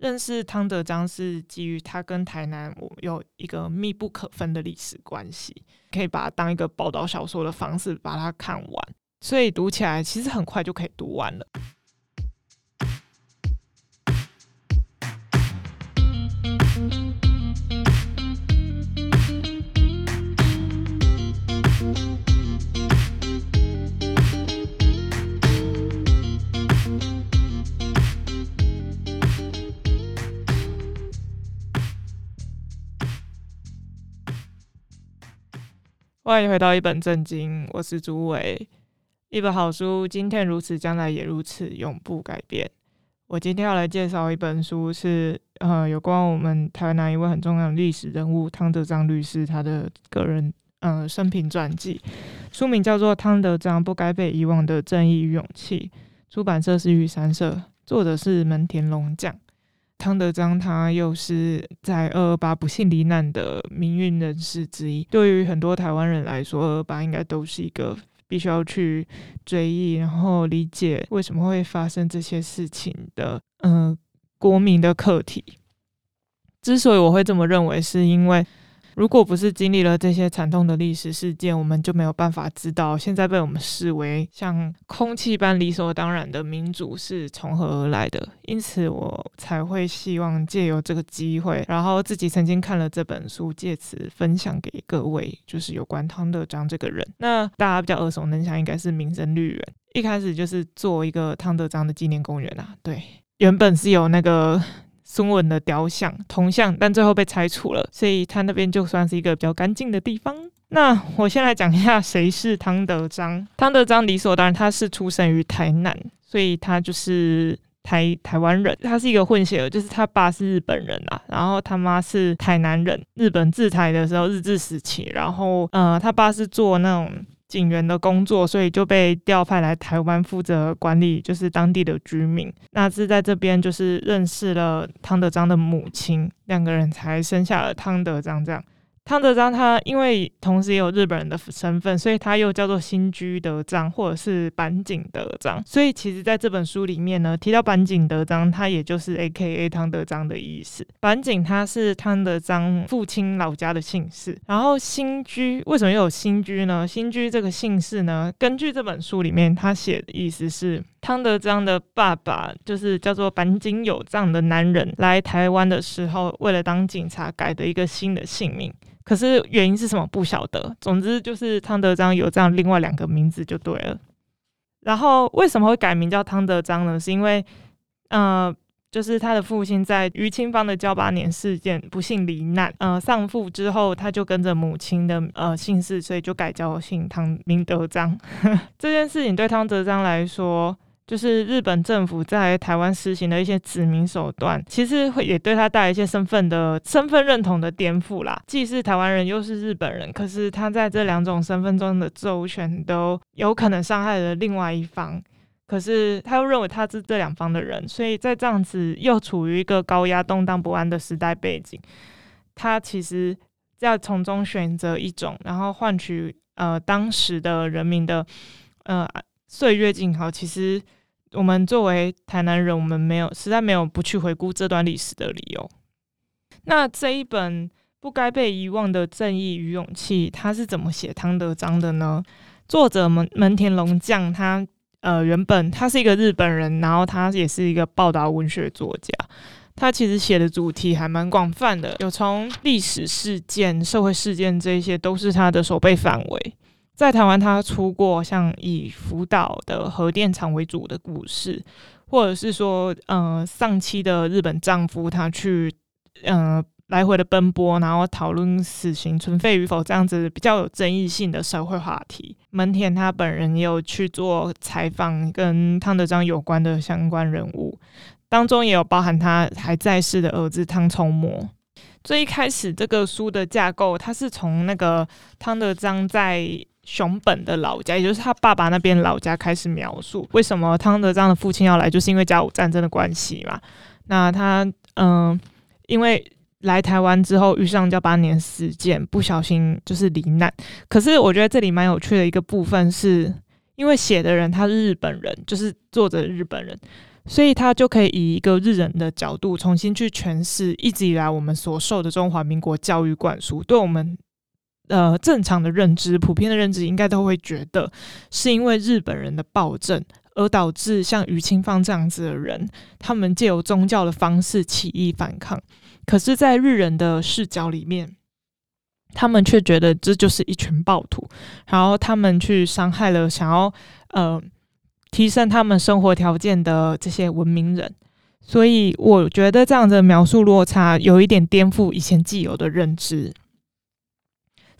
认识汤德章是基于他跟台南有一个密不可分的历史关系，可以把它当一个报道小说的方式把它看完，所以读起来其实很快就可以读完了。欢迎回到一本正经，我是朱伟。一本好书，今天如此，将来也如此，永不改变。我今天要来介绍一本书是，是呃有关我们台南一位很重要的历史人物汤德章律师他的个人呃生平传记，书名叫做《汤德章不该被遗忘的正义与勇气》，出版社是玉山社，作者是门田龙将。汤德章他又是在二二八不幸罹难的名运人士之一。对于很多台湾人来说，二二八应该都是一个必须要去追忆，然后理解为什么会发生这些事情的，嗯、呃，国民的课题。之所以我会这么认为，是因为。如果不是经历了这些惨痛的历史事件，我们就没有办法知道现在被我们视为像空气般理所当然的民主是从何而来的。因此，我才会希望借由这个机会，然后自己曾经看了这本书，借此分享给各位，就是有关汤德章这个人。那大家比较耳熟能详，应该是民生绿园，一开始就是做一个汤德章的纪念公园啊。对，原本是有那个。孙文的雕像、铜像，但最后被拆除了，所以他那边就算是一个比较干净的地方。那我先来讲一下谁是汤德章。汤德章理所当然，他是出生于台南，所以他就是台台湾人。他是一个混血儿，就是他爸是日本人啊，然后他妈是台南人。日本治台的时候，日治时期，然后呃，他爸是做那种。警员的工作，所以就被调派来台湾负责管理，就是当地的居民。那是在这边就是认识了汤德章的母亲，两个人才生下了汤德章这样。汤德章他因为同时也有日本人的身份，所以他又叫做新居德章或者是坂井德章。所以其实在这本书里面呢，提到坂井德章，他也就是 AKA 汤德章的意思。坂井他是汤德章父亲老家的姓氏。然后新居为什么又有新居呢？新居这个姓氏呢，根据这本书里面他写的意思是，汤德章的爸爸就是叫做坂井有章的男人来台湾的时候，为了当警察改的一个新的姓名。可是原因是什么不晓得，总之就是汤德章有这样另外两个名字就对了。然后为什么会改名叫汤德章呢？是因为，呃，就是他的父亲在于清芳的交八年事件不幸罹难，呃，丧父之后，他就跟着母亲的呃姓氏，所以就改叫姓汤明德章。这件事情对汤德章来说。就是日本政府在台湾实行的一些殖民手段，其实会也对他带来一些身份的身份认同的颠覆啦。既是台湾人，又是日本人，可是他在这两种身份中的周旋都有可能伤害了另外一方。可是他又认为他是这两方的人，所以在这样子又处于一个高压、动荡不安的时代背景，他其实要从中选择一种，然后换取呃当时的人民的呃岁月静好。其实。我们作为台南人，我们没有实在没有不去回顾这段历史的理由。那这一本不该被遗忘的正义与勇气，他是怎么写汤德章的呢？作者门门田龙将，他呃原本他是一个日本人，然后他也是一个报道文学作家。他其实写的主题还蛮广泛的，有从历史事件、社会事件这些，都是他的守备范围。在台湾，他出过像以福岛的核电厂为主的故事，或者是说，呃，丧妻的日本丈夫他去，呃，来回的奔波，然后讨论死刑存废与否这样子比较有争议性的社会话题。门田他本人也有去做采访，跟汤德章有关的相关人物，当中也有包含他还在世的儿子汤聪模。最一开始，这个书的架构，他是从那个汤德章在熊本的老家，也就是他爸爸那边老家开始描述，为什么汤德章的父亲要来，就是因为甲午战争的关系嘛。那他嗯、因为来台湾之后遇上噍吧哖事件，不小心就是罹难。可是我觉得这里蛮有趣的一个部分是，因为写的人他是日本人，就是作者日本人，所以他就可以以一个日人的角度重新去诠释一直以来我们所受的中华民国教育灌输，对我们呃正常的认知、普遍的认知，应该都会觉得是因为日本人的暴政而导致像于清芳这样子的人，他们借由宗教的方式起义反抗。可是，在日人的视角里面，他们却觉得这就是一群暴徒，然后他们去伤害了想要呃。提升他们生活条件的这些文明人，所以我觉得这样的描述落差有一点颠覆以前既有的认知。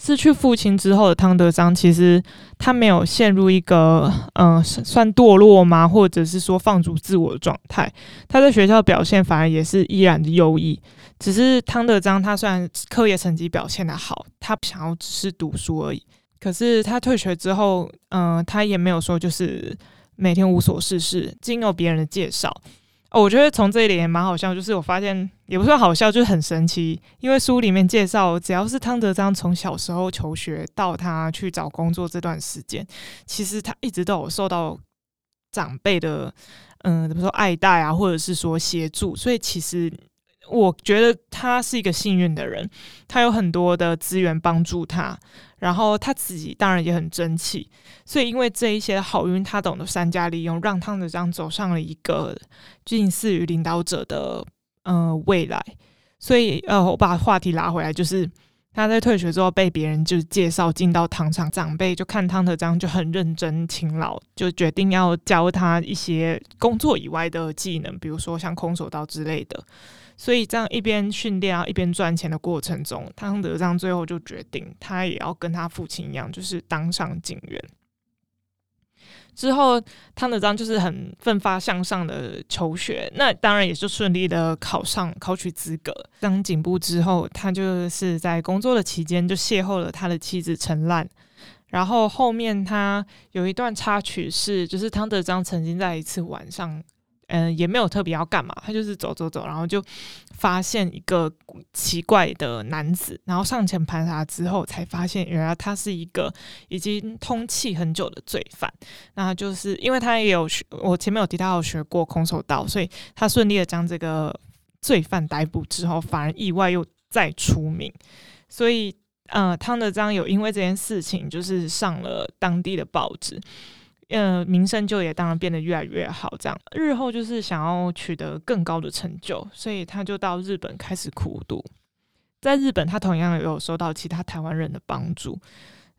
失去父亲之后的汤德章，其实他没有陷入一个嗯、呃、算堕落吗，或者是说放逐自我的状态。他在学校表现反而也是依然的优异。只是汤德章他虽然课业成绩表现得好，他不想要只是读书而已。可是他退学之后，嗯、他也没有说就是。每天无所事事，经由别人的介绍，哦，我觉得从这一点也蛮好笑，就是我发现也不算好笑，就是很神奇，因为书里面介绍，只要是汤德章从小时候求学到他去找工作这段时间，其实他一直都有受到长辈的，嗯，怎么说爱戴啊，或者是说协助，所以其实。我觉得他是一个幸运的人，他有很多的资源帮助他，然后他自己当然也很争气，所以因为这一些好运，他懂得善加利用，让汤德章走上了一个近似于领导者的呃未来。所以呃，我把话题拉回来，就是他在退学之后被别人就介绍进到糖厂，长辈就看汤德章就很认真勤劳，就决定要教他一些工作以外的技能，比如说像空手道之类的。所以这样一边训练啊，一边赚钱的过程中，汤德章最后就决定，他也要跟他父亲一样，就是当上警员。之后，汤德章就是很奋发向上的求学，那当然也就顺利的考上，考取资格当警部之后，他就是在工作的期间就邂逅了他的妻子陈烂。然后后面他有一段插曲是，就是汤德章曾经在一次晚上。嗯，也没有特别要干嘛，他就是走走走，然后就发现一个奇怪的男子，然后上前盘查之后，才发现原来他是一个已经通气很久的罪犯。那就是因为他也有学，我前面有提到有学过空手道，所以他顺利的将这个罪犯逮捕之后，反而意外又再出名。所以，呃，汤德章有因为这件事情，就是上了当地的报纸。呃，名声就也当然变得越来越好，这样日后就是想要取得更高的成就，所以他就到日本开始苦读。在日本，他同样有受到其他台湾人的帮助，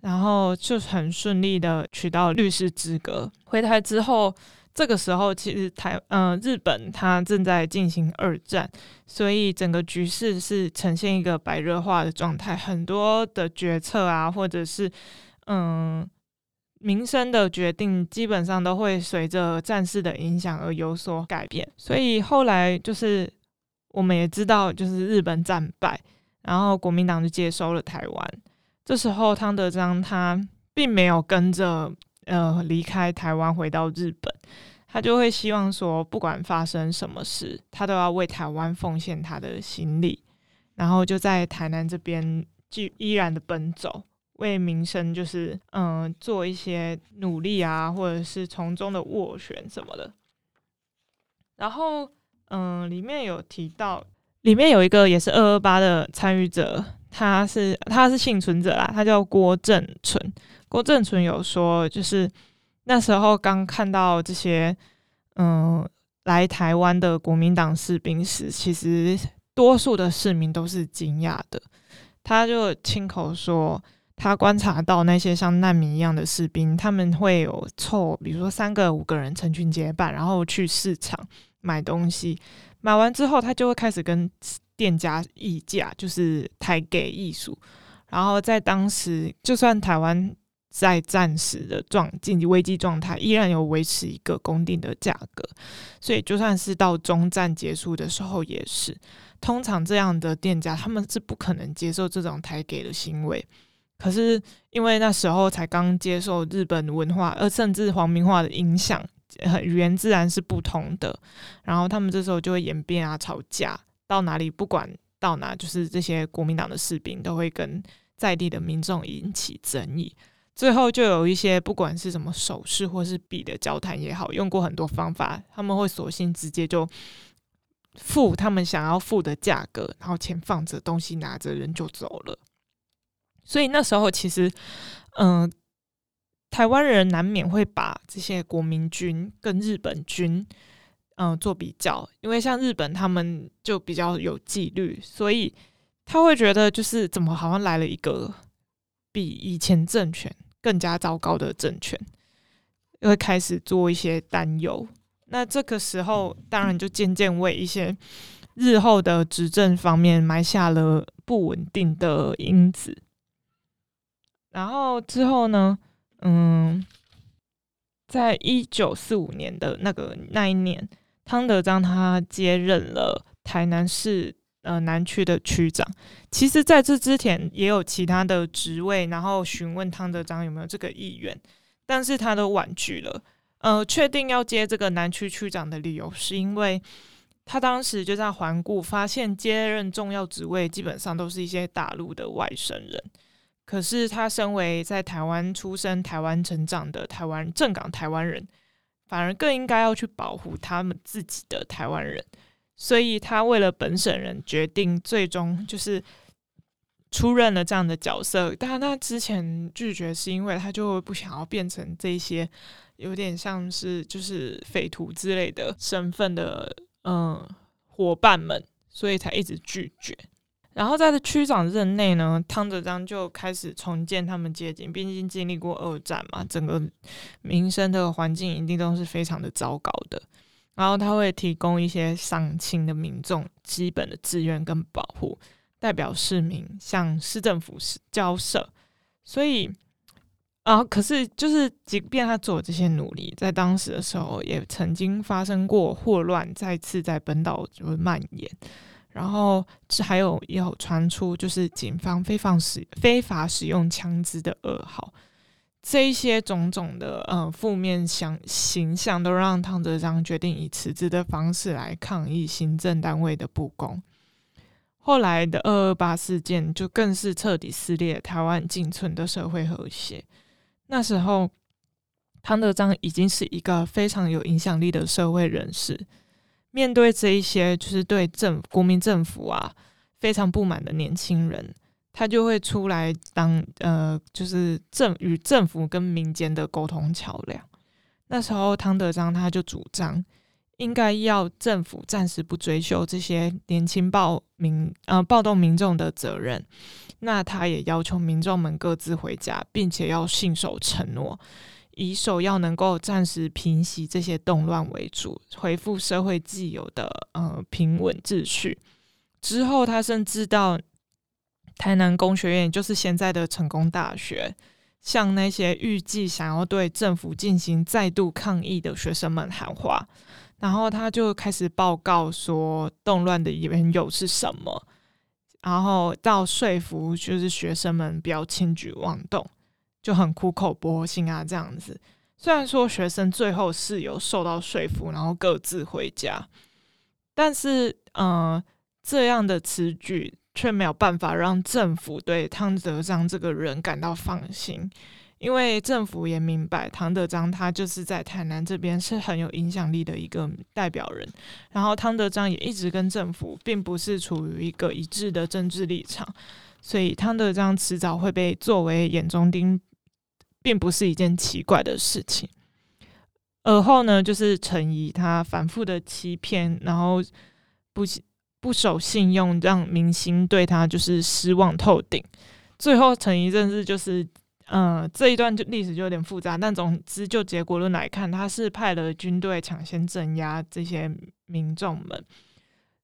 然后就很顺利的取到律师资格。回台之后，这个时候其实台呃日本他正在进行二战，所以整个局势是呈现一个白热化的状态，很多的决策啊，或者是嗯。民生的决定基本上都会随着战事的影响而有所改变，所以后来就是我们也知道，就是日本战败，然后国民党就接收了台湾。这时候汤德章他并没有跟着呃离开台湾回到日本，他就会希望说，不管发生什么事，他都要为台湾奉献他的心力，然后就在台南这边就依然的奔走。为民生就是嗯、做一些努力啊，或者是从中的斡旋什么的。然后嗯、呃，里面有提到，里面有一个也是二二八的参与者，他是他是幸存者啦，他叫郭正淳。郭正淳有说，就是那时候刚看到这些嗯、呃、来台湾的国民党士兵时，其实多数的市民都是惊讶的。他就亲口说。他观察到那些像难民一样的士兵，他们会有凑，比如说三个、五个人成群结伴，然后去市场买东西。买完之后，他就会开始跟店家议价，就是抬给艺术。然后在当时，就算台湾在战时的状经济危机状态，依然有维持一个公定的价格。所以，就算是到中战结束的时候，也是通常这样的店家，他们是不可能接受这种抬给的行为。可是因为那时候才刚接受日本文化，而甚至皇民化的影响，语言自然是不同的。然后他们这时候就会演变啊，吵架，到哪里不管到哪，就是这些国民党的士兵都会跟在地的民众引起争议。最后就有一些不管是什么手势或是笔的交谈也好，用过很多方法，他们会索性直接就付他们想要付的价格，然后钱放着，东西拿着，人就走了。所以那时候其实，嗯、台湾人难免会把这些国民军跟日本军，嗯、做比较，因为像日本他们就比较有纪律，所以他会觉得就是怎么好像来了一个比以前政权更加糟糕的政权，又会开始做一些担忧。那这个时候，当然就渐渐为一些日后的执政方面埋下了不稳定的因子。然后之后呢，嗯，在一九四五年的那个那一年，汤德章他接任了台南市呃南区的区长。其实，在这之前也有其他的职位，然后询问汤德章有没有这个意愿，但是他都婉拒了。呃，确定要接这个南区区长的理由，是因为他当时就在环顾，发现接任重要职位基本上都是一些大陆的外省人。可是他身为在台湾出生、台湾成长的台湾正港台湾人，反而更应该要去保护他们自己的台湾人。所以他为了本省人，决定最终就是出任了这样的角色。但他之前拒绝，是因为他就不想要变成这些有点像是就是匪徒之类的身份的嗯伙伴们，所以才一直拒绝。然后在这区长任内呢，汤德章就开始重建他们街景，毕竟经历过二战嘛，整个民生的环境一定都是非常的糟糕的。然后他会提供一些乡亲的民众基本的资源跟保护，代表市民向市政府交涉。所以啊，可是就是即便他做这些努力，在当时的时候也曾经发生过霍乱，再次在本岛就会蔓延。然后这还有也有传出，就是警方非法使非法使用枪支的噩耗，这一些种种的呃负面形形象，都让汤德章决定以辞职的方式来抗议行政单位的不公。后来的二二八事件就更是彻底撕裂台湾仅存的社会和谐。那时候，汤德章已经是一个非常有影响力的社会人士。面对这一些就是对政国民政府啊非常不满的年轻人，他就会出来当呃，就是政与政府跟民间的沟通桥梁。那时候汤德章他就主张，应该要政府暂时不追究这些年轻暴民呃暴动民众的责任。那他也要求民众们各自回家，并且要信守承诺。以首要能够暂时平息这些动乱为主，恢复社会既有的呃平稳秩序。之后，他甚至到台南工学院，就是现在的成功大学，向那些预计想要对政府进行再度抗议的学生们喊话。然后，他就开始报告说动乱的缘由是什么，然后到说服就是学生们不要轻举妄动。就很苦口婆心啊，这样子。虽然说学生最后是有受到说服，然后各自回家，但是，呃，这样的此举却没有办法让政府对汤德章这个人感到放心，因为政府也明白汤德章他就是在台南这边是很有影响力的一个代表人，然后汤德章也一直跟政府并不是处于一个一致的政治立场，所以汤德章迟早会被作为眼中钉。并不是一件奇怪的事情。而后呢，就是陈怡他反复的欺骗，然后不不守信用，让民心对他就是失望透顶。最后，陈仪真是就是，嗯、呃，这一段就历史就有点复杂。但总之，就结果论来看，他是派了军队抢先镇压这些民众们，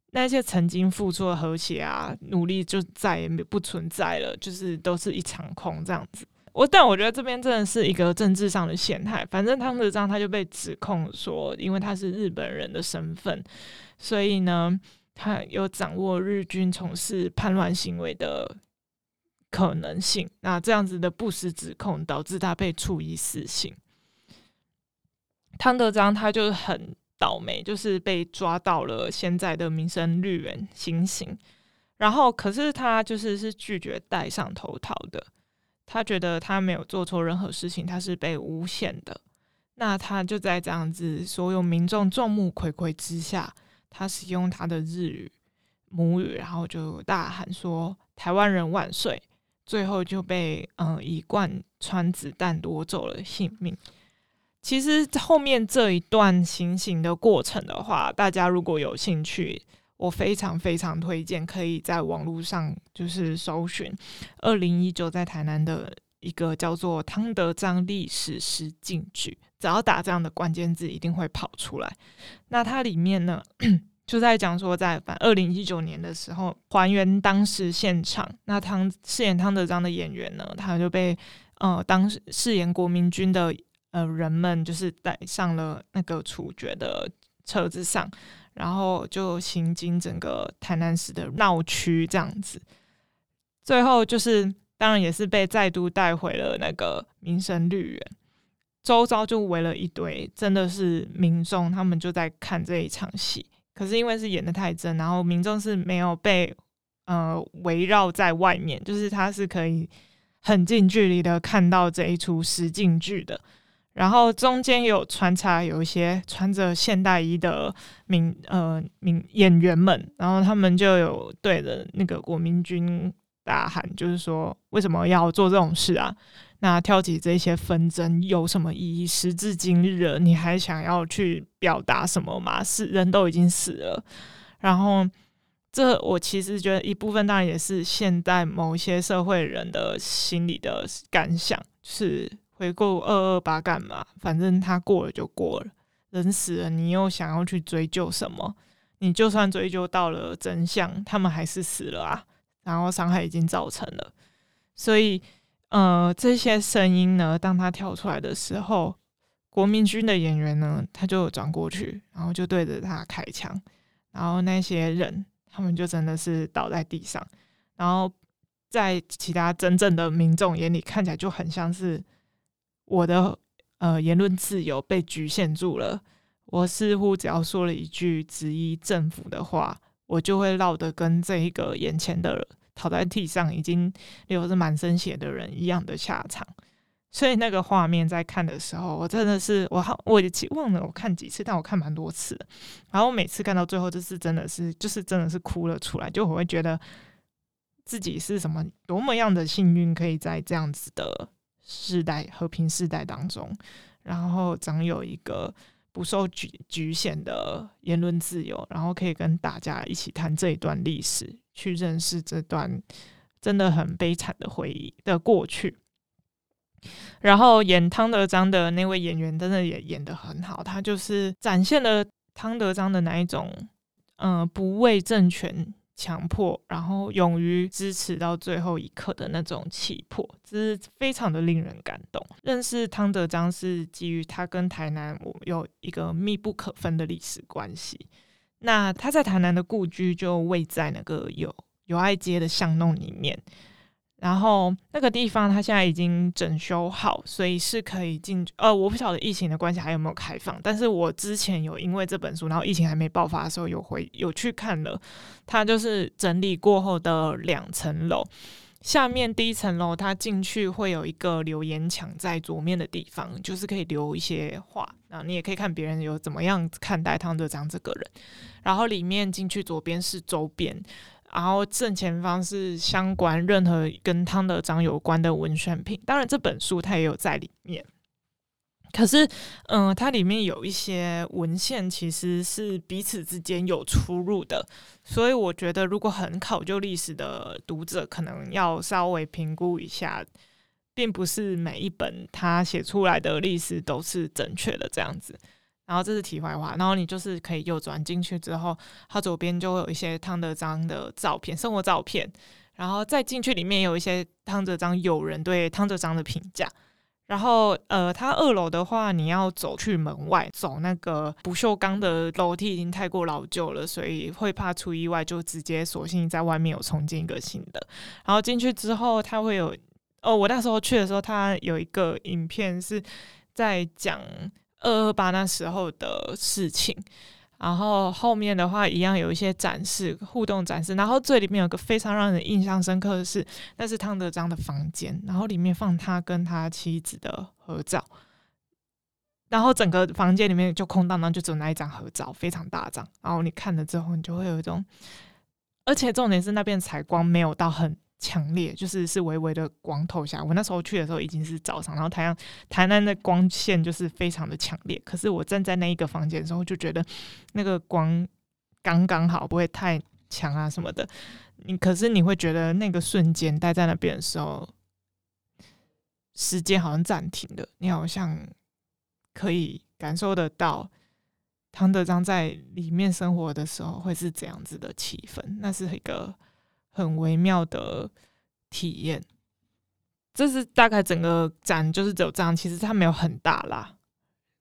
那些曾经付出的和谐啊努力就再也不存在了，就是都是一场空这样子。我但我觉得这边真的是一个政治上的陷害。反正汤德章他就被指控说，因为他是日本人的身份，所以呢，他有掌握日军从事叛乱行为的可能性。那这样子的不实指控，导致他被处以死刑。汤德章他就很倒霉，就是被抓到了现在的民生绿园行刑。然后，可是他就是是拒绝戴上头套的。他觉得他没有做错任何事情，他是被诬陷的。那他就在这样子所有民众众目睽睽之下，他使用他的日语母语，然后就大喊说“台湾人万岁”，最后就被嗯一贯穿子弹夺走了性命。其实后面这一段行刑的过程的话，大家如果有兴趣，我非常非常推荐，可以在网络上就是搜寻二零一九在台南的一个叫做汤德章历史实境剧，只要打这样的关键字，一定会跑出来。那它里面呢，就在讲说，在反二零一九年的时候，还原当时现场。那汤饰演汤德章的演员呢，他就被呃当时饰演国民军的。呃，人们就是带上了那个处决的车子上，然后就行经整个台南市的闹区这样子。最后就是，当然也是被再度带回了那个民生绿园，周遭就围了一堆，真的是民众，他们就在看这一场戏。可是因为是演的太真，然后民众是没有被呃围绕在外面，就是他是可以很近距离的看到这一出实境剧的。然后中间有穿插有一些穿着现代衣的民呃民演员们，然后他们就有对着那个国民军大喊，就是说为什么要做这种事啊？那挑起这些纷争有什么意义？时至今日，你还想要去表达什么吗？是人都已经死了。然后这我其实觉得一部分当然也是现代某些社会人的心理的感想是。回顾二二八干嘛？反正他过了就过了，人死了，你又想要去追究什么？你就算追究到了真相，他们还是死了啊，然后伤害已经造成了。所以，呃，这些声音呢，当他跳出来的时候，国民军的演员呢，他就转过去，然后就对着他开枪，然后那些人，他们就真的是倒在地上，然后在其他真正的民众眼里，看起来就很像是。我的呃言论自由被局限住了。我似乎只要说了一句质疑政府的话，我就会落得跟这一个眼前的躺在地上已经流着满身血的人一样的下场。所以那个画面在看的时候，我真的是我好我也忘了我看几次，但我看蛮多次。然后我每次看到最后，就是真的是就是真的是哭了出来，就我会觉得自己是什么多么样的幸运，可以在这样子的。世代和平世代当中，然后掌有一个不受局局限的言论自由，然后可以跟大家一起谈这一段历史，去认识这段真的很悲惨的回忆的过去。然后演汤德章的那位演员真的也演得很好，他就是展现了汤德章的那一种，嗯、不畏政权。强迫，然后勇于支持到最后一刻的那种气魄，这是非常的令人感动。认识汤德章是基于他跟台南我有一个密不可分的历史关系。那他在台南的故居就位在那个有友爱街的巷弄里面。然后那个地方，它现在已经整修好，所以是可以进去。呃，我不晓得疫情的关系还有没有开放，但是我之前有因为这本书，然后疫情还没爆发的时候，有回有去看了。它就是整理过后的两层楼，下面第一层楼，它进去会有一个留言墙在左面的地方，就是可以留一些话，那你也可以看别人有怎么样看待汤德章这个人。然后里面进去左边是周边。然后正前方是相关任何跟汤德章有关的文宣品，当然这本书它也有在里面。可是，嗯、它里面有一些文献其实是彼此之间有出入的，所以我觉得如果很考究历史的读者，可能要稍微评估一下，并不是每一本他写出来的历史都是正确的这样子。然后这是题外话，然后你就是可以右转进去之后，它左边就会有一些汤德章的照片、生活照片，然后再进去里面有一些汤德章友人对汤德章的评价。然后呃，它二楼的话，你要走去门外，走那个不锈钢的楼梯已经太过老旧了，所以会怕出意外，就直接索性在外面有重建一个新的。然后进去之后，它会有哦，我那时候去的时候，它有一个影片是在讲。二二八那时候的事情，然后后面的话一样有一些展示互动展示，然后最里面有个非常让人印象深刻的是，那是汤德章的房间，然后里面放他跟他妻子的合照，然后整个房间里面就空荡荡，就只有那一张合照，非常大张，然后你看了之后，你就会有一种，而且重点是那边采光没有到很。强烈就是是微微的光透下，我那时候去的时候已经是早上，然后太阳台南的光线就是非常的强烈。可是我站在那一个房间的时候，就觉得那个光刚刚好，不会太强啊什么的。你可是你会觉得那个瞬间待在那边的时候，时间好像暂停了，你好像可以感受得到汤德章在里面生活的时候会是怎样子的气氛，那是一个。很微妙的体验，这是大概整个展就是只有这样，其实它没有很大啦，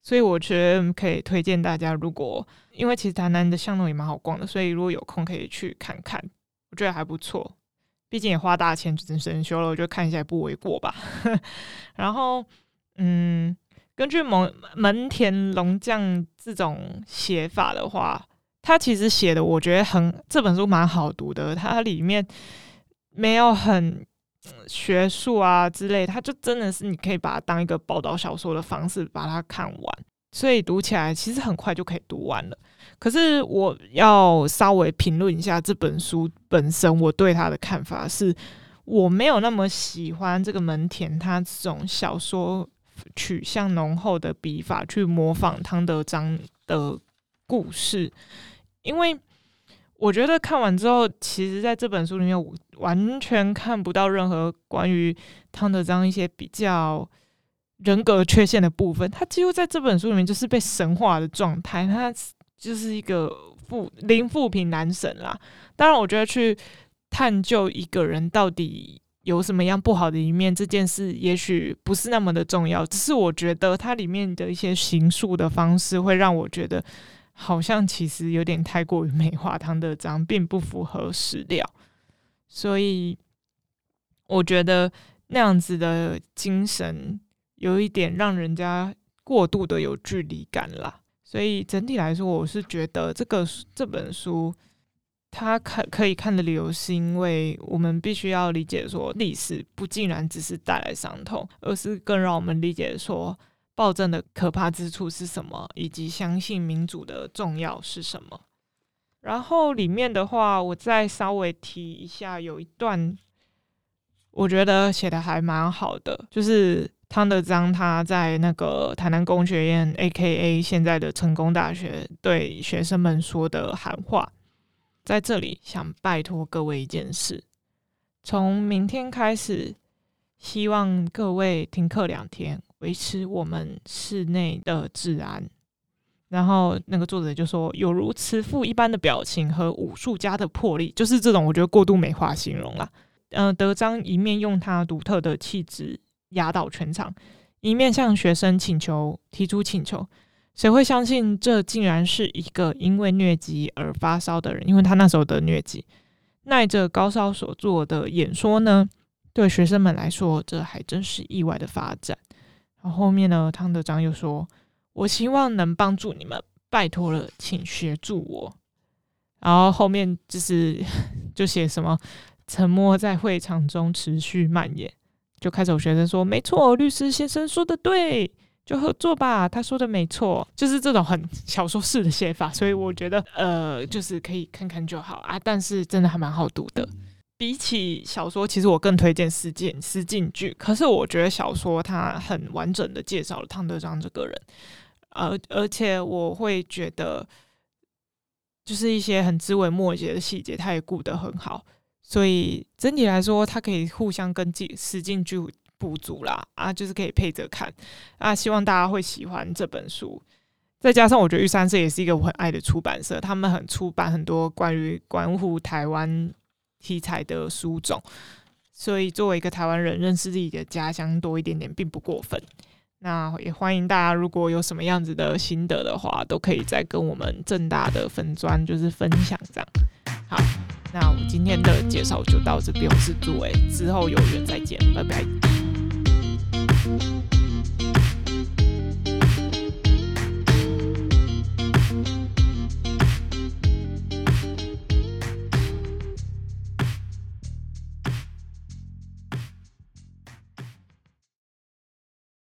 所以我觉得可以推荐大家，如果因为其实台南的巷弄也蛮好逛的，所以如果有空可以去看看，我觉得还不错，毕竟也花大钱整整修了，我觉得看一下也不为过吧。然后，嗯，根据门门田龙将这种写法的话。他其实写的，我觉得很这本书蛮好读的。它里面没有很学术啊之类，它就真的是你可以把它当一个报道小说的方式把它看完，所以读起来其实很快就可以读完了。可是我要稍微评论一下这本书本身，我对它的看法是，我没有那么喜欢这个门田他这种小说取向浓厚的笔法去模仿汤德章的故事。因为我觉得看完之后，其实在这本书里面完全看不到任何关于汤德章一些比较人格缺陷的部分。他几乎在这本书里面就是被神化的状态，他就是一个负零负评男神啦。当然，我觉得去探究一个人到底有什么样不好的一面这件事，也许不是那么的重要。只是我觉得它里面的一些行述的方式，会让我觉得。好像其实有点太过于美化汤德章，并不符合史料，所以我觉得那样子的精神有一点让人家过度的有距离感啦。所以整体来说，我是觉得这个这本书它看可以看的理由，是因为我们必须要理解说，历史不竟然只是带来伤痛，而是更让我们理解说。暴政的可怕之处是什么？以及相信民主的重要是什么？然后里面的话，我再稍微提一下，有一段我觉得写的还蛮好的，就是汤德章他在那个台南工学院 （A.K.A. 现在的成功大学）对学生们说的喊话，在这里想拜托各位一件事：从明天开始，希望各位停课两天。维持我们室内的治安，然后那个作者就说，有如慈父一般的表情和武术家的魄力，就是这种我觉得过度美化形容了。嗯、德章一面用他独特的气质压倒全场，一面向学生请求提出请求。谁会相信这竟然是一个因为疟疾而发烧的人？因为他那时候得疟疾，耐着高烧所做的演说呢？对学生们来说，这还真是意外的发展。然后后面呢，汤德章又说：“我希望能帮助你们，拜托了，请协助我。”然后后面就是 就写什么沉默在会场中持续蔓延，就开始有学生说：“没错，律师先生说的对，就合作吧。”他说的没错，就是这种很 小说式的写法，所以我觉得呃，就是可以看看就好啊。但是真的还蛮好读的。比起小说，其实我更推荐实践实境剧。可是我觉得小说它很完整的介绍了汤德章这个人，而而且我会觉得，就是一些很枝微末节的细节，他也顾得很好。所以整体来说，它可以互相跟进实境剧补足啦啊，就是可以配着看啊。希望大家会喜欢这本书。再加上我觉得玉山社也是一个我很爱的出版社，他们很出版很多关于关乎台湾。题材的书种，所以作为一个台湾人，认识自己的家乡多一点点，并不过分。那也欢迎大家，如果有什么样子的心得的话，都可以再跟我们正大的粉专就是分享这样。好，那我们今天的介绍就到这边，我是朱伟，之后有缘再见，拜拜。